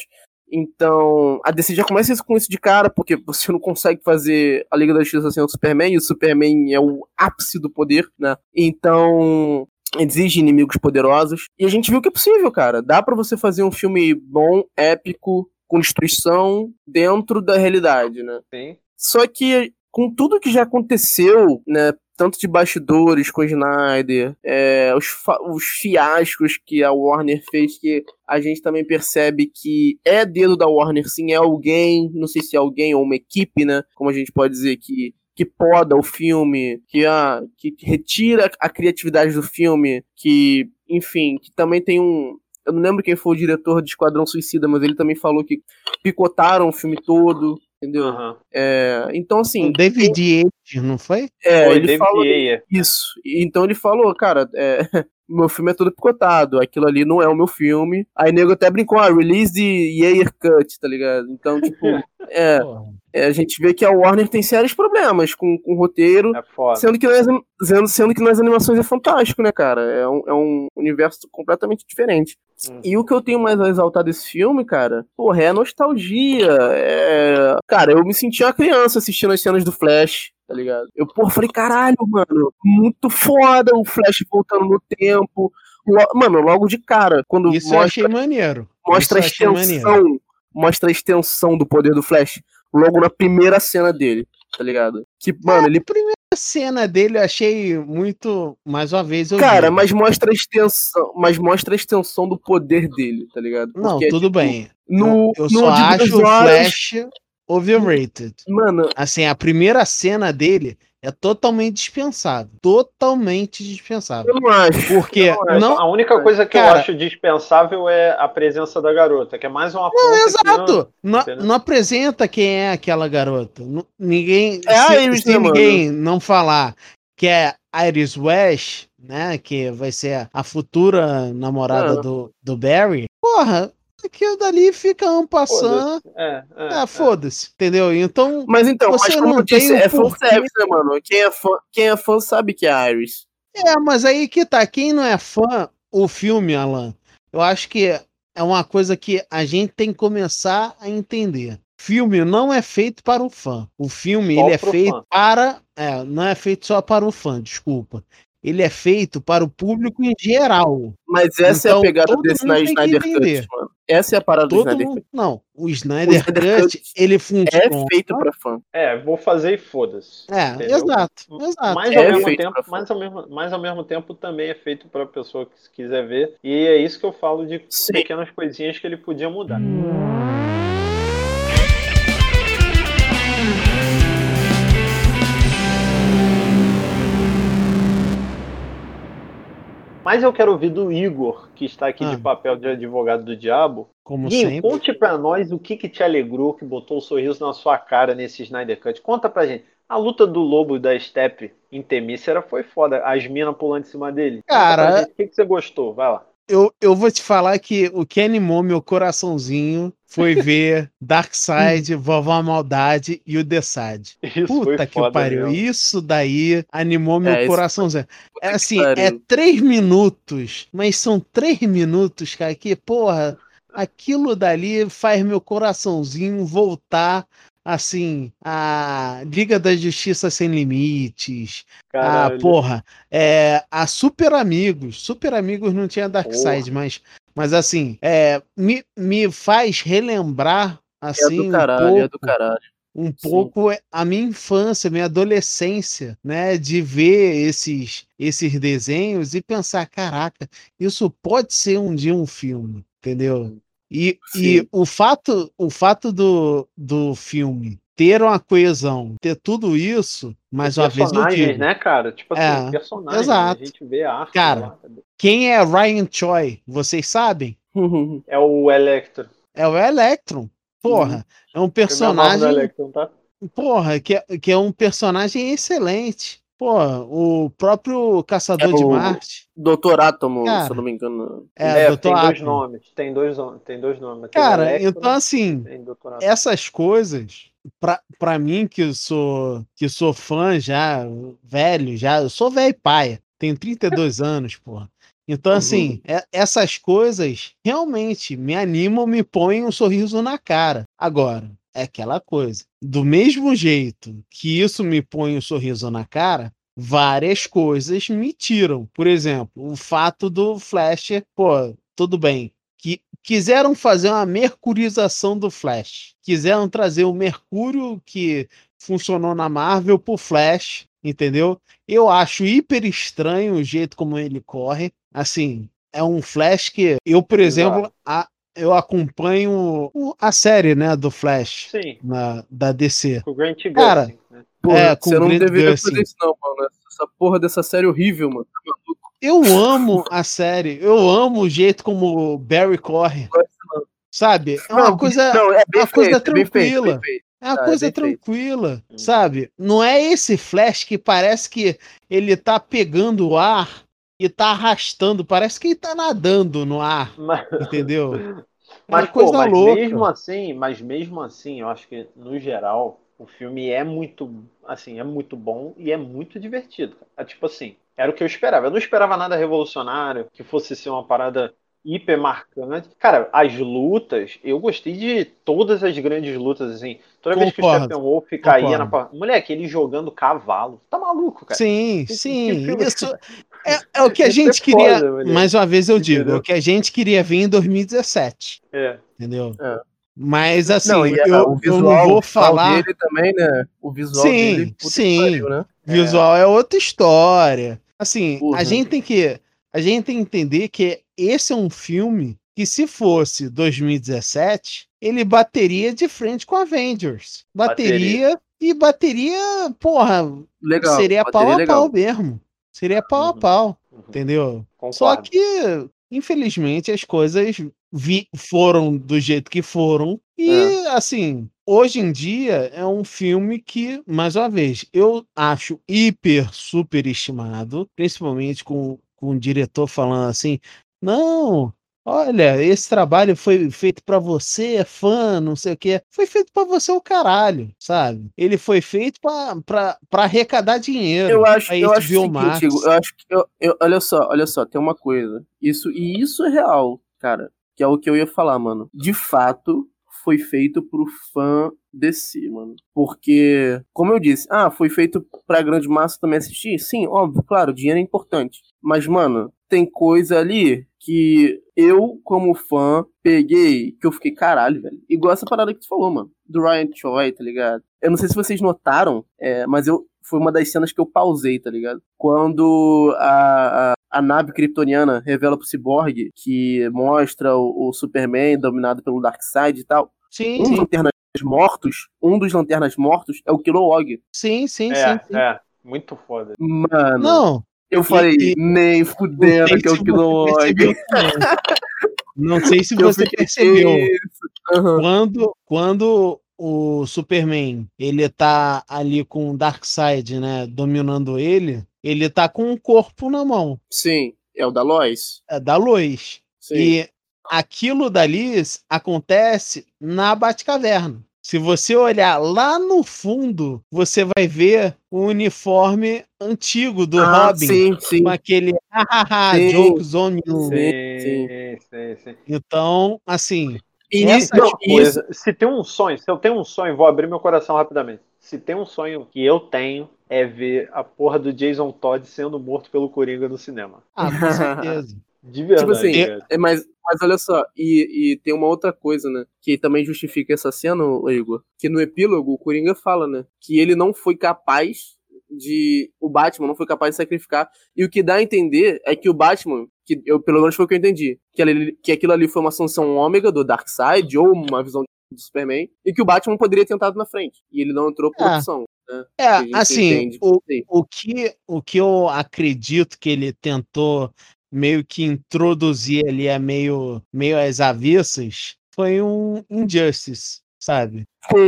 então, a DC já começa isso com isso de cara, porque você não consegue fazer a Liga da Justiça sem o Superman, e o Superman é o ápice do poder, né? Então, exige inimigos poderosos. E a gente viu que é possível, cara. Dá para você fazer um filme bom, épico, com destruição dentro da realidade, né? Sim. Só que com tudo que já aconteceu, né, tanto de bastidores com o Snyder, é, os, os fiascos que a Warner fez, que a gente também percebe que é dedo da Warner, sim, é alguém, não sei se é alguém ou uma equipe, né? Como a gente pode dizer que que poda o filme, que, ah, que retira a criatividade do filme, que, enfim, que também tem um. Eu não lembro quem foi o diretor de Esquadrão Suicida, mas ele também falou que picotaram o filme todo entendeu? Uhum. É, então, assim. O David Yates, não foi? É, foi, ele David falou isso. Então ele falou, cara, é, meu filme é todo picotado, aquilo ali não é o meu filme. Aí nego até brincou, ah, release de Yair Cut, tá ligado? Então, tipo, é, é, a gente vê que a Warner tem sérios problemas com, com o roteiro, é sendo, que nas, sendo, sendo que nas animações é fantástico, né, cara? É um, é um universo completamente diferente. Hum. E o que eu tenho mais a exaltar desse filme, cara, porra, é a nostalgia. É... Cara, eu me senti uma criança assistindo as cenas do Flash, tá ligado? Eu, porra, falei, caralho, mano, muito foda o Flash voltando no tempo. Mano, logo de cara, quando Isso mostra, eu achei maneiro. Mostra Isso a extensão, mostra a extensão do poder do Flash logo na primeira cena dele, tá ligado? Que, mano, é, ele. Primeira cena dele eu achei muito. Mais uma vez. Cara, mas mostra a extensão. Mas mostra a extensão do poder dele, tá ligado? Porque, não, tudo tipo, bem. No, eu, eu no só acho o Flash overrated. Mano. Assim, a primeira cena dele é totalmente dispensável. Totalmente dispensável. Eu não acho. Porque não, acho. não, a única coisa que cara, eu acho dispensável é a presença da garota, que é mais uma Não, exato. Não, não, não, apresenta quem é aquela garota. ninguém. É se, Iris, se ninguém mano. não falar que é Iris West, né? Que vai ser a futura namorada do, do Barry. Porra, aquilo dali fica um passando. É, é, ah, foda-se, entendeu? Então. Mas então, você mas não tem é fanservice, né, mano? Quem é, fã, quem é fã sabe que é a Iris. É, mas aí que tá. Quem não é fã, o filme, Alan, eu acho que é uma coisa que a gente tem que começar a entender. Filme não é feito para o fã. O filme ele é feito fã. para. É, não é feito só para o fã, desculpa ele é feito para o público em geral. Mas essa então, é a então, pegada desse na Snyder Cut, mano. Essa é a parada todo do Snyder mundo. Não, o Snyder, o Snyder Cut, Cut, ele funciona. É feito para fã. É, vou fazer e foda-se. É, entendeu? exato, exato. Mas, é ao mesmo tempo, mas, ao mesmo, mas ao mesmo tempo também é feito para a pessoa que quiser ver. E é isso que eu falo de Sim. pequenas coisinhas que ele podia mudar. Hum. Mas eu quero ouvir do Igor, que está aqui ah. de papel de advogado do diabo. Como Gui, sempre. conte para nós o que, que te alegrou, que botou o um sorriso na sua cara nesse Snyder Cut. Conta pra gente. A luta do lobo da Steppe em Temícera foi foda. As minas pulando em cima dele. Cara, o que, que você gostou? Vai lá eu, eu vou te falar que o que animou meu coraçãozinho foi ver Darkseid, Vovó Maldade e o The Side. Isso Puta que pariu. Isso daí animou meu é, coraçãozinho. É assim, é três minutos, mas são três minutos, cara, que, porra, aquilo dali faz meu coraçãozinho voltar assim, a Liga da Justiça Sem Limites, Caralho. a porra, é, a Super Amigos, Super Amigos não tinha Darkseid, mas, mas assim, é, me, me faz relembrar assim, é do caralho, um pouco, é do caralho. Um pouco a minha infância, minha adolescência, né, de ver esses esses desenhos e pensar, caraca, isso pode ser um dia um filme, entendeu? E, e o fato, o fato do, do filme ter uma coesão, ter tudo isso, mais uma vez eu digo. né, cara? Tipo assim, é, personagens, exato. a gente vê a arte. Cara, lá. quem é Ryan Choi? Vocês sabem? é o Electro. É o Electron. Porra, uhum. é um personagem. Electron, tá? Porra, que é, que é um personagem excelente. Pô, o próprio Caçador é de Marte. Doutor Átomo, Cara, se eu não me engano. É, é tem dois nomes. Tem dois, tem dois nomes. Cara, Electro, então assim, essas coisas, pra, pra mim que sou que sou fã já, velho, já, eu sou velho paia. Tenho 32 anos, porra. Então, uhum. assim, é, essas coisas realmente me animam, me põem um sorriso na cara. Agora, é aquela coisa. Do mesmo jeito que isso me põe um sorriso na cara, várias coisas me tiram. Por exemplo, o fato do Flash, pô, tudo bem. Que quiseram fazer uma mercurização do Flash. Quiseram trazer o Mercúrio que funcionou na Marvel pro Flash, entendeu? Eu acho hiper estranho o jeito como ele corre. Assim, é um Flash que eu, por exemplo, a, eu acompanho a série, né, do Flash Sim. Na, da DC. Com o Grant Gustin, Cara, né? Porra, é, você não deveria Gustin. fazer isso não, mano. Essa porra dessa série horrível, mano. Tá eu amo a série. Eu amo o jeito como o Barry corre. Sabe? É uma coisa, não, é uma coisa tranquila. É uma ah, coisa tranquila, feito. sabe? Não é esse Flash que parece que ele tá pegando o ar e tá arrastando, parece que ele tá nadando no ar, mas... entendeu? Mas, coisa pô, mas louca. mesmo assim, mas mesmo assim, eu acho que no geral o filme é muito, assim, é muito bom e é muito divertido. É tipo assim, era o que eu esperava. Eu não esperava nada revolucionário, que fosse ser uma parada hiper marcante. Cara, as lutas, eu gostei de todas as grandes lutas, assim. Toda vez que o Steppenwolf caía na. Moleque, ele jogando cavalo. Tá maluco, cara. Sim, que, sim. Que Isso é, é, o que a gente queria. Foda, mais uma vez eu digo, é o que a gente queria ver em 2017. É. Entendeu? É. Mas assim, não, eu, o visual, eu não vou falar. dele também, né? O visual sim, dele. Sim, pariu, né? Visual é. é outra história. Assim, a gente tem que a gente tem que entender que esse é um filme que se fosse 2017, ele bateria de frente com Avengers. Bateria, bateria. e bateria, porra, legal, seria pau a legal. pau mesmo. Seria pau uhum. a pau, uhum. entendeu? Concordo. Só que, infelizmente, as coisas vi, foram do jeito que foram. E, é. assim, hoje em dia é um filme que, mais uma vez, eu acho hiper super estimado, principalmente com, com o diretor falando assim: não, Olha, esse trabalho foi feito para você, é fã, não sei o quê. Foi feito para você o caralho, sabe? Ele foi feito para arrecadar dinheiro. Eu acho, eu acho, seguinte, eu acho que eu, eu, olha só, olha só, tem uma coisa. Isso e isso é real, cara, que é o que eu ia falar, mano. De fato, foi feito pro fã DC, mano. Porque, como eu disse, ah, foi feito pra grande massa também assistir? Sim, óbvio, claro, dinheiro é importante. Mas, mano, tem coisa ali que eu, como fã, peguei, que eu fiquei, caralho, velho. Igual essa parada que tu falou, mano. Do Ryan Choi, tá ligado? Eu não sei se vocês notaram, é, mas eu foi uma das cenas que eu pausei, tá ligado? Quando a, a, a nave kryptoniana revela pro Cyborg que mostra o, o Superman dominado pelo Darkseid e tal. Sim, um sim. Lanternas mortos, um dos Lanternas mortos é o Kilowog. Sim, sim, é, sim, sim. É, muito foda. Mano. Não, eu falei, e, nem fudendo que é o Kilowog. Não sei se você percebeu. Uhum. Quando, quando o Superman ele tá ali com o Darkseid, né, dominando ele, ele tá com um corpo na mão. Sim, é o da Lois. É da Lois. Sim. E aquilo dali acontece na Batcaverna. Se você olhar lá no fundo, você vai ver o uniforme antigo do ah, Robin. Sim, sim. Com aquele hahaha, jokes on you. Sim, sim, sim, sim. Então, assim. E essa não, coisa, se tem um sonho, se eu tenho um sonho, vou abrir meu coração rapidamente. Se tem um sonho que eu tenho, é ver a porra do Jason Todd sendo morto pelo Coringa no cinema. Ah, com certeza. De verdade. Tipo assim, é, mas mas olha só, e, e, tem uma outra coisa, né? Que também justifica essa cena, Igor. Que no epílogo o Coringa fala, né? Que ele não foi capaz de. O Batman não foi capaz de sacrificar. E o que dá a entender é que o Batman, que eu, pelo menos foi o que eu entendi, que, ele, que aquilo ali foi uma sanção ômega do Darkseid, ou uma visão do Superman, e que o Batman poderia ter tentado na frente. E ele não entrou por é. opção. Né? É, assim, o, o, que, o que eu acredito que ele tentou meio que introduzir ali a meio, meio às avessas, foi um Injustice, sabe?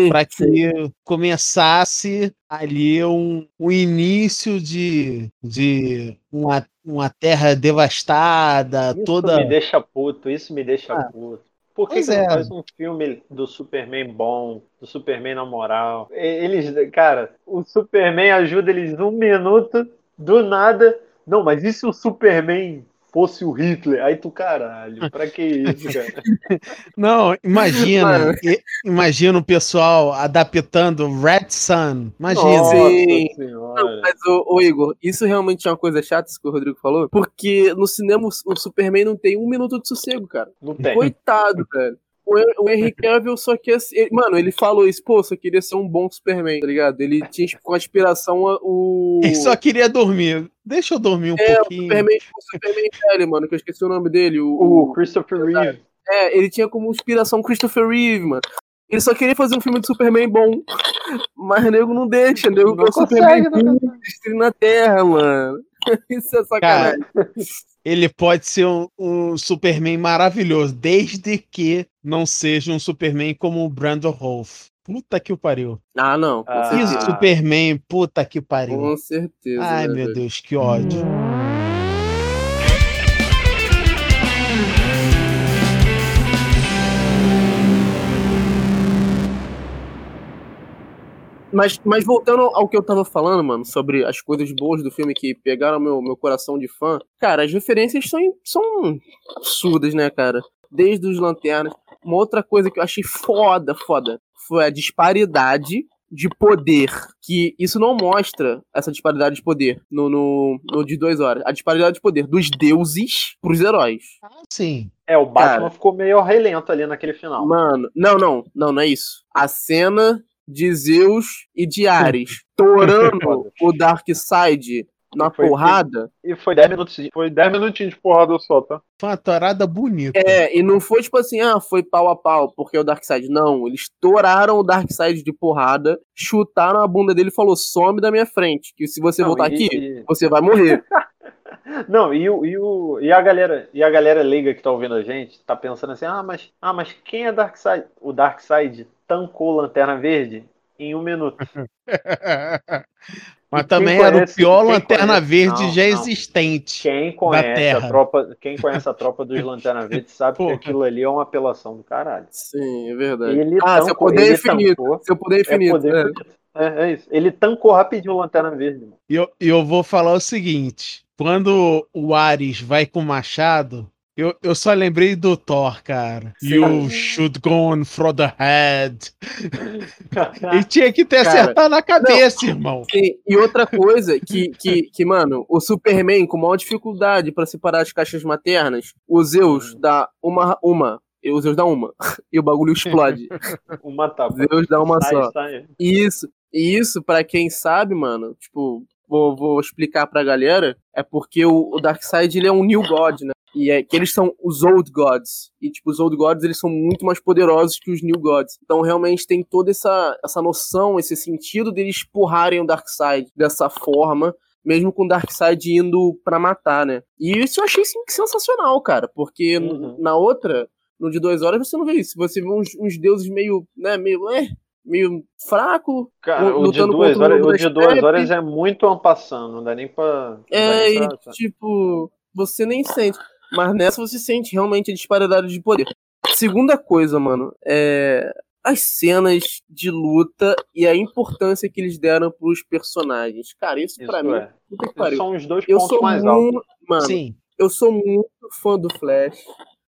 Para que começasse ali um, um início de, de uma, uma terra devastada, isso toda. Isso me deixa puto, isso me deixa ah. puto. Por que, que é. não faz um filme do Superman bom, do Superman na moral? Eles, cara, o Superman ajuda eles um minuto, do nada. Não, mas e se o Superman fosse o Hitler. Aí tu, caralho, pra que isso, cara? Não, imagina. imagina o pessoal adaptando Red Sun. Imagina. Não, mas, o, o, Igor, isso realmente é uma coisa chata, isso que o Rodrigo falou, porque no cinema o Superman não tem um minuto de sossego, cara. Não tem. Coitado, velho. O Henry Cavill só quer. Ele, mano, ele falou isso, pô, só queria ser um bom Superman, tá ligado? Ele tinha com a inspiração o. Ele só queria dormir. Deixa eu dormir um é, pouquinho. O Superman, o Superman velho, mano, que eu esqueci o nome dele. O, o Christopher Reeve. É, ele tinha como inspiração Christopher Reeve, mano. Ele só queria fazer um filme de Superman bom. Mas o nego não deixa, o nego não Superman destruindo na Terra, mano. Isso é sacanagem. Cara, ele pode ser um, um, Superman maravilhoso, desde que não seja um Superman como o Brandon Rolf. Puta que o pariu. Ah, não. Ah. E Superman, puta que pariu. Com certeza. Ai, né, meu Deus, que ódio. Mas, mas voltando ao que eu tava falando, mano, sobre as coisas boas do filme que pegaram meu, meu coração de fã, cara, as referências são, são absurdas, né, cara? Desde os lanternas. Uma outra coisa que eu achei foda, foda, foi a disparidade de poder. Que isso não mostra essa disparidade de poder no, no, no de duas horas. A disparidade de poder dos deuses pros heróis. Ah, sim. É, o Batman Cara, ficou meio relento ali naquele final. Mano, não, não, não, não é isso. A cena de Zeus e de Ares torando o Darkseid na foi, porrada. E foi 10 minutos, foi 10 minutinhos de porrada só, tá? Foi uma torada bonita. É, e não foi tipo assim, ah, foi pau a pau, porque é o Darkseid. Não, eles toraram o Darkseid de porrada, chutaram a bunda dele e falou: some da minha frente, que se você não, voltar e... aqui, você vai morrer. Não, e, o, e, o, e a galera e a galera leiga que tá ouvindo a gente tá pensando assim: ah, mas, ah, mas quem é Darkseid? O Darkseid tancou Lanterna Verde em um minuto. Mas também conhece, era o pior Lanterna conhece, Verde não, já não. existente. Quem conhece, a tropa, quem conhece a tropa dos Lanterna Verde sabe que aquilo ali é uma apelação do caralho. Sim, é verdade. Ele ah, tancou, seu poder infinito. Tancou, seu poder infinito. É, poder é. infinito. É, é, isso. Ele tancou rapidinho o Lanterna Verde. E eu, eu vou falar o seguinte: quando o Ares vai com o machado, eu, eu só lembrei do Thor, cara. Sim. You should go on for the head. e tinha que ter cara, acertado na cabeça, não, irmão. E, e, outra coisa que, que, que, mano, o Superman com maior dificuldade para separar as caixas maternas, o Zeus hum. dá uma, uma o Zeus dá uma. E o bagulho explode. uma tá. Zeus dá uma sai, só. Sai. Isso. E isso, para quem sabe, mano, tipo, vou, vou explicar pra galera, é porque o, o Darkseid ele é um New God, né? E é que eles são os Old Gods. E, tipo, os Old Gods, eles são muito mais poderosos que os New Gods. Então, realmente, tem toda essa, essa noção, esse sentido deles porrarem o Darkseid dessa forma mesmo com o Darkseid indo para matar, né? E isso eu achei sim, sensacional, cara, porque uhum. na outra, no de duas horas, você não vê isso. Você vê uns, uns deuses meio, né, meio, é, meio fraco. Cara, o de, duas horas, o de duas horas é muito ampassando, não dá nem pra. É, nem pra... e tipo, você nem sente. Mas nessa você sente realmente a disparidade de poder. Segunda coisa, mano, é as cenas de luta e a importância que eles deram pros personagens. Cara, isso, isso para mim, é. puta que pariu. São os dois eu pontos mais altos. Mano, Sim. eu sou muito fã do Flash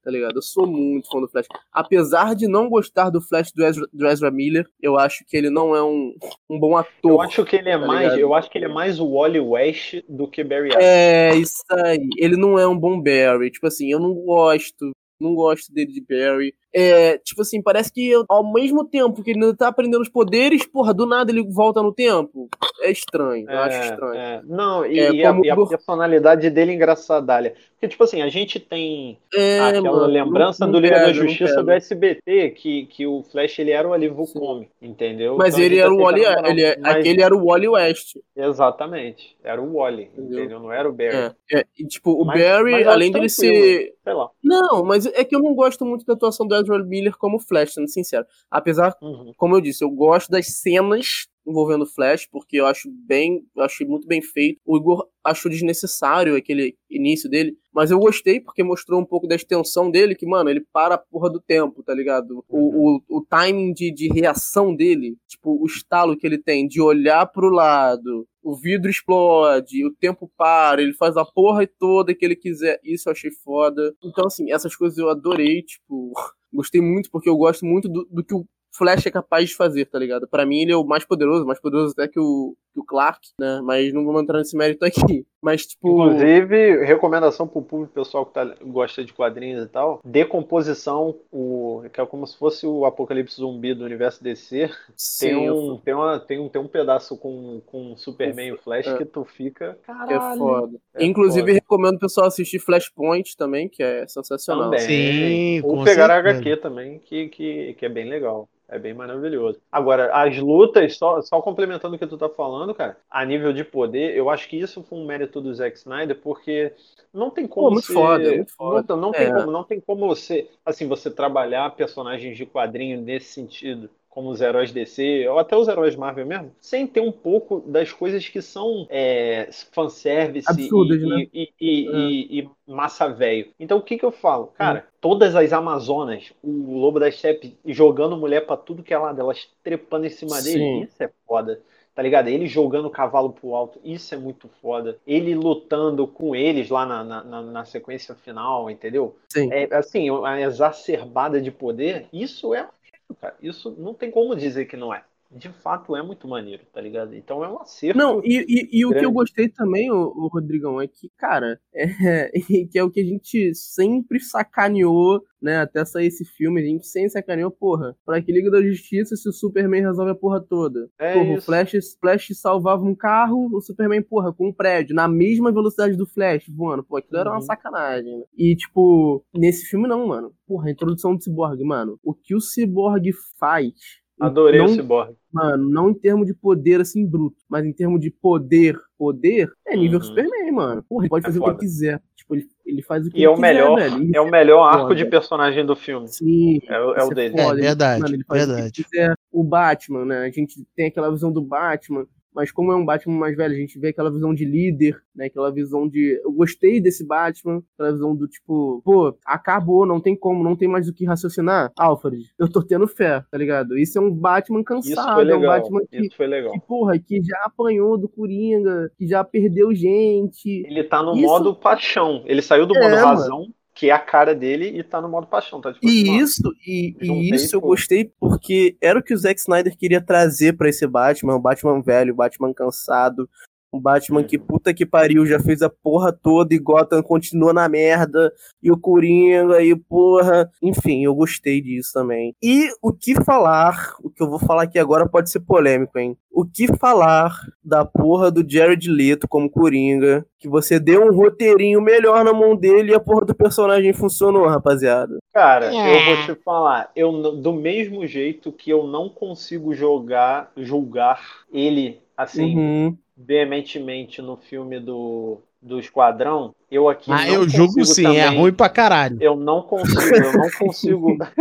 tá ligado? Eu sou muito fã do Flash. Apesar de não gostar do Flash do Ezra, do Ezra Miller, eu acho que ele não é um, um bom ator. Eu acho que ele é tá mais, ligado? eu acho que ele é mais o Wally West do que Barry Allen. É, isso aí. Ele não é um bom Barry. Tipo assim, eu não gosto não gosto dele de Barry. É, tipo assim, parece que ao mesmo tempo que ele ainda tá aprendendo os poderes, porra, do nada ele volta no tempo. É estranho, é, eu acho estranho. É. Não, e, é, e, a, e, a, personalidade dele engraçadalha. Porque, tipo assim, a gente tem é, aquela mano, lembrança não, do Liga da Justiça do SBT, que, que o Flash ele era o alívio cômico, entendeu? Mas então, ele era o Wally, ele, é, mas... aquele era o Wally West. Exatamente, era o Wally, entendeu? entendeu? Não era o Barry. É, e, tipo, o mas, Barry, mas além dele ser... Sei lá. Não, mas é que eu não gosto muito da atuação do Ezra Miller como Flash, sendo sincero. Apesar, uhum. como eu disse, eu gosto das cenas envolvendo Flash, porque eu acho bem, eu achei muito bem feito. O Igor achou desnecessário aquele início dele, mas eu gostei porque mostrou um pouco da extensão dele, que, mano, ele para a porra do tempo, tá ligado? O, uhum. o, o timing de, de reação dele, tipo, o estalo que ele tem de olhar pro lado, o vidro explode, o tempo para, ele faz a porra toda que ele quiser. Isso eu achei foda. Então, assim, essas coisas eu adorei, tipo, gostei muito porque eu gosto muito do, do que o Flash é capaz de fazer, tá ligado? Para mim ele é o mais poderoso, mais poderoso até que o, que o Clark, né? Mas não vamos entrar nesse mérito aqui. Mas, tipo. Inclusive, recomendação pro público pessoal que tá, gosta de quadrinhos e tal: decomposição, o, que é como se fosse o apocalipse zumbi do universo DC. Sim, tem, um, tem, uma, tem, um, tem um pedaço com, com Superman e Flash é. que tu fica. Caralho, que é foda. É Inclusive, foda. recomendo o pessoal assistir Flashpoint também, que é sensacional. Também. Sim, Ou pegar certeza. a HQ também, que, que, que é bem legal. É bem maravilhoso. Agora, as lutas, só, só complementando o que tu tá falando, cara, a nível de poder, eu acho que isso foi um mérito do Zack Snyder, porque não tem como Pô, muito ser, foda, muito foda. Não, não é. tem como, não tem como você, assim, você trabalhar personagens de quadrinho nesse sentido como os heróis DC, ou até os heróis Marvel mesmo, sem ter um pouco das coisas que são é, fanservice Absurdas, e, né? e, e, é. e, massa velho. Então o que que eu falo? Cara, hum. todas as Amazonas, o Lobo da Steppe jogando mulher para tudo que é lado, elas trepando em cima Sim. dele, isso é foda tá ligado? Ele jogando o cavalo pro alto, isso é muito foda. Ele lutando com eles lá na, na, na sequência final, entendeu? Sim. É, assim, a exacerbada de poder, isso é cara. Isso não tem como dizer que não é. De fato é muito maneiro, tá ligado? Então é um acerto. Não, e, e, e o que eu gostei também, o, Rodrigão, é que, cara, é, que é o que a gente sempre sacaneou, né? Até sair esse filme, a gente sempre sacaneou, porra, pra que Liga da Justiça se o Superman resolve a porra toda? É porra, o Flash, Flash salvava um carro, o Superman, porra, com um prédio, na mesma velocidade do Flash voando. Pô, aquilo uhum. era uma uhum. sacanagem. Né? E, tipo, nesse filme não, mano. Porra, a introdução do Cyborg, mano. O que o Cyborg faz Adorei não, o Cyborg. Mano, não em termos de poder assim bruto, mas em termos de poder, poder, é nível uhum. Superman, mano. Porra, ele pode é fazer foda. o que quiser. Tipo, ele, ele faz o que e ele é o quiser, melhor, velho. é o melhor arco foda. de personagem do filme. Sim. É, é o é dele. É, verdade. Mano, ele faz verdade. O, que quiser. o Batman, né? A gente tem aquela visão do Batman mas como é um Batman mais velho, a gente vê aquela visão de líder, né? Aquela visão de. Eu gostei desse Batman, aquela visão do tipo, pô, acabou, não tem como, não tem mais o que raciocinar. Alfred, eu tô tendo fé, tá ligado? Isso é um Batman cansado, é um Batman que, Isso foi legal. que, porra, que já apanhou do Coringa, que já perdeu gente. Ele tá no Isso... modo paixão. Ele saiu do é, modo razão. Mano que é a cara dele e tá no modo paixão, tá? Tipo, e isso, e, e isso eu gostei porque era o que o Zack Snyder queria trazer para esse Batman, o Batman velho, o Batman cansado, um Batman que puta que pariu, já fez a porra toda e Gotham continua na merda. E o Coringa e porra. Enfim, eu gostei disso também. E o que falar, o que eu vou falar aqui agora pode ser polêmico, hein? O que falar da porra do Jared Leto como Coringa? Que você deu um roteirinho melhor na mão dele e a porra do personagem funcionou, rapaziada. Cara, é. eu vou te falar, eu do mesmo jeito que eu não consigo jogar, julgar ele assim, uhum veementemente no filme do, do Esquadrão, eu aqui. Ah, eu julgo sim, é também, é ruim pra caralho. Eu não consigo, eu não consigo.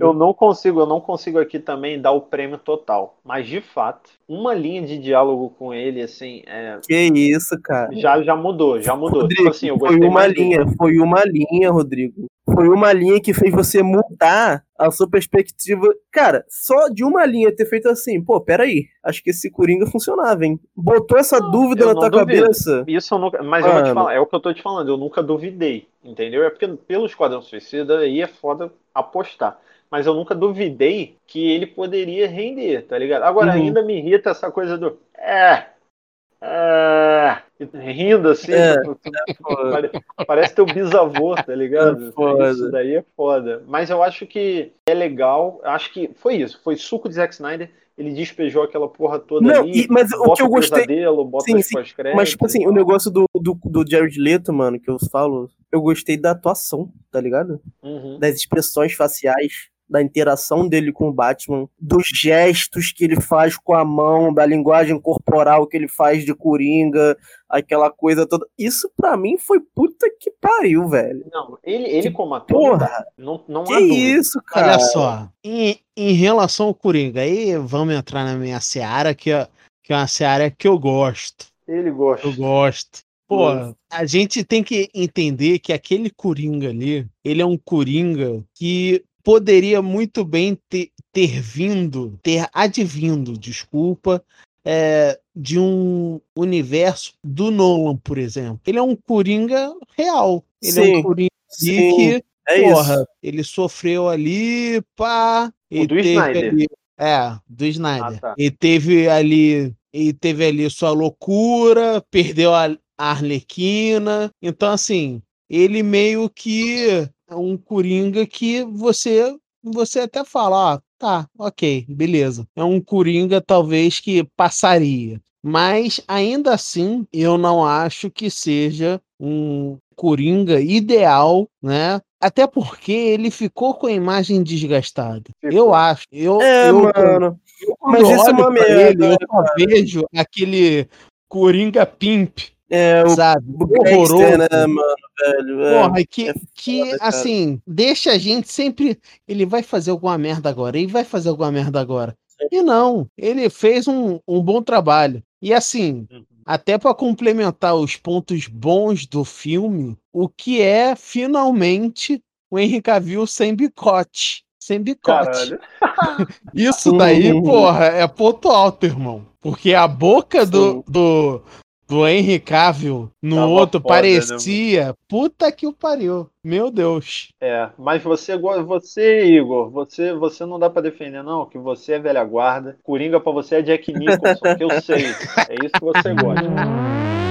eu não consigo, eu não consigo aqui também dar o prêmio total. Mas de fato, uma linha de diálogo com ele, assim, é... Que isso, cara. Já, já mudou, já mudou. Rodrigo, tipo assim, eu foi uma linha, foi uma linha, Rodrigo foi uma linha que fez você mudar a sua perspectiva. Cara, só de uma linha ter feito assim, pô, peraí, acho que esse Coringa funcionava, hein? Botou essa dúvida na tua duvido. cabeça. Isso eu nunca. Mas Mano. eu vou te falar, é o que eu tô te falando, eu nunca duvidei, entendeu? É porque pelo Esquadrão Suicida aí é foda apostar. Mas eu nunca duvidei que ele poderia render, tá ligado? Agora uhum. ainda me irrita essa coisa do. É, ah, rindo assim, é, é parece teu bisavô, tá ligado? É isso daí é foda. Mas eu acho que é legal, acho que foi isso, foi suco de Zack Snyder, ele despejou aquela porra toda Não, ali, e, mas o que eu gostei, pesadelo, bota sim, sim. mas tipo assim, o negócio do, do, do Jared Leto, mano, que eu falo, eu gostei da atuação, tá ligado? Uhum. Das expressões faciais, da interação dele com o Batman, dos gestos que ele faz com a mão, da linguagem corporal que ele faz de coringa, aquela coisa toda. Isso para mim foi puta que pariu, velho. Não, ele, ele como ator, porra, não, não que isso, cara. Olha só, em, em relação ao Coringa, aí vamos entrar na minha seara, que é, que é uma seara que eu gosto. Ele gosta. Eu gosto. Pô, a gente tem que entender que aquele Coringa ali, ele é um Coringa que poderia muito bem ter, ter vindo, ter advindo, desculpa, é, de um universo do Nolan, por exemplo. Ele é um Coringa real. Ele sim, é um Coringa que, é porra, isso. ele sofreu ali, pá. O do Snyder. Ali, é, do Snyder. Ah, tá. E teve ali, e teve ali sua loucura, perdeu a, a Arlequina. Então, assim, ele meio que um Coringa que você você até fala, ah, tá, ok, beleza. É um Coringa talvez que passaria. Mas ainda assim, eu não acho que seja um Coringa ideal, né? Até porque ele ficou com a imagem desgastada. Eu acho. Eu, é, eu, mano. Eu, mas isso é uma merda. Ele, eu só vejo aquele Coringa Pimp é, o, sabe? O horroroso. né, mano, velho? É, Porra, que, é que foda, assim, deixa a gente sempre. Ele vai fazer alguma merda agora, ele vai fazer alguma merda agora. E não, ele fez um, um bom trabalho. E assim, uhum. até para complementar os pontos bons do filme, o que é finalmente o Henry Cavill sem bicote. Sem bicote. Isso daí, uhum. porra, é ponto alto, irmão. Porque a boca do, do, do Henry Cavill no Tava outro foda, né, parecia. Né, Puta que o pariu. Meu Deus. É, mas você, você Igor, você, você não dá para defender não, que você é velha guarda. Coringa para você é Jack Nicholson, que eu sei. É isso que você gosta.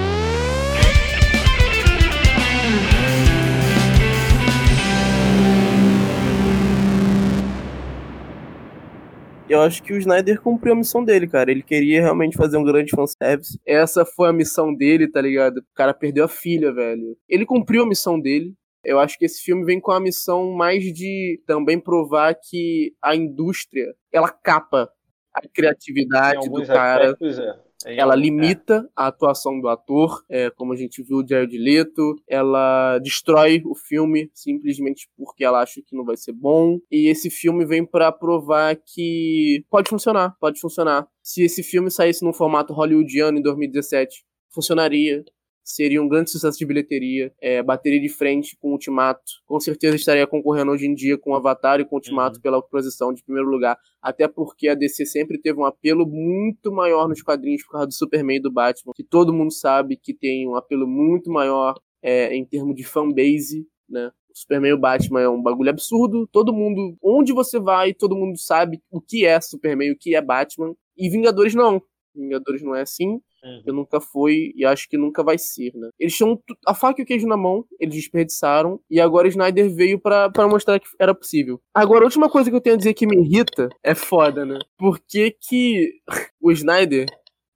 eu acho que o Snyder cumpriu a missão dele, cara. Ele queria realmente fazer um grande fanservice. Essa foi a missão dele, tá ligado? O cara perdeu a filha, velho. Ele cumpriu a missão dele. Eu acho que esse filme vem com a missão mais de também provar que a indústria, ela capa a criatividade do cara. Aspectos, é ela limita a atuação do ator, é, como a gente viu o Jared Leto. Ela destrói o filme simplesmente porque ela acha que não vai ser bom. E esse filme vem para provar que pode funcionar, pode funcionar. Se esse filme saísse num formato hollywoodiano em 2017, funcionaria seria um grande sucesso de bilheteria, é, bateria de frente com Ultimato. Com certeza estaria concorrendo hoje em dia com Avatar e com Ultimato uhum. pela posição de primeiro lugar. Até porque a DC sempre teve um apelo muito maior nos quadrinhos por causa do Superman e do Batman, que todo mundo sabe que tem um apelo muito maior é, em termos de fanbase, né? Superman e o Batman é um bagulho absurdo. Todo mundo, onde você vai, todo mundo sabe o que é Superman, o que é Batman. E Vingadores não. Vingadores não é assim. Uhum. Eu nunca fui e acho que nunca vai ser, né? Eles tinham a faca e o queijo na mão, eles desperdiçaram, e agora o Snyder veio para mostrar que era possível. Agora, a última coisa que eu tenho a dizer que me irrita é foda, né? Por que que o Snyder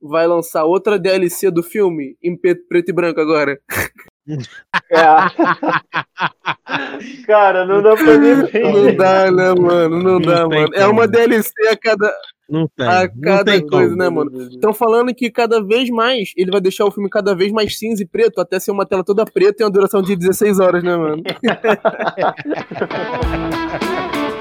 vai lançar outra DLC do filme em preto e branco agora? É. Cara, não dá pra nem Não dá, né, mano? Não, não dá, mano. Como. É uma DLC a cada. Não tem. A cada tem coisa, como. né, mano? Estão falando que cada vez mais ele vai deixar o filme cada vez mais cinza e preto, até ser uma tela toda preta e uma duração de 16 horas, né, mano?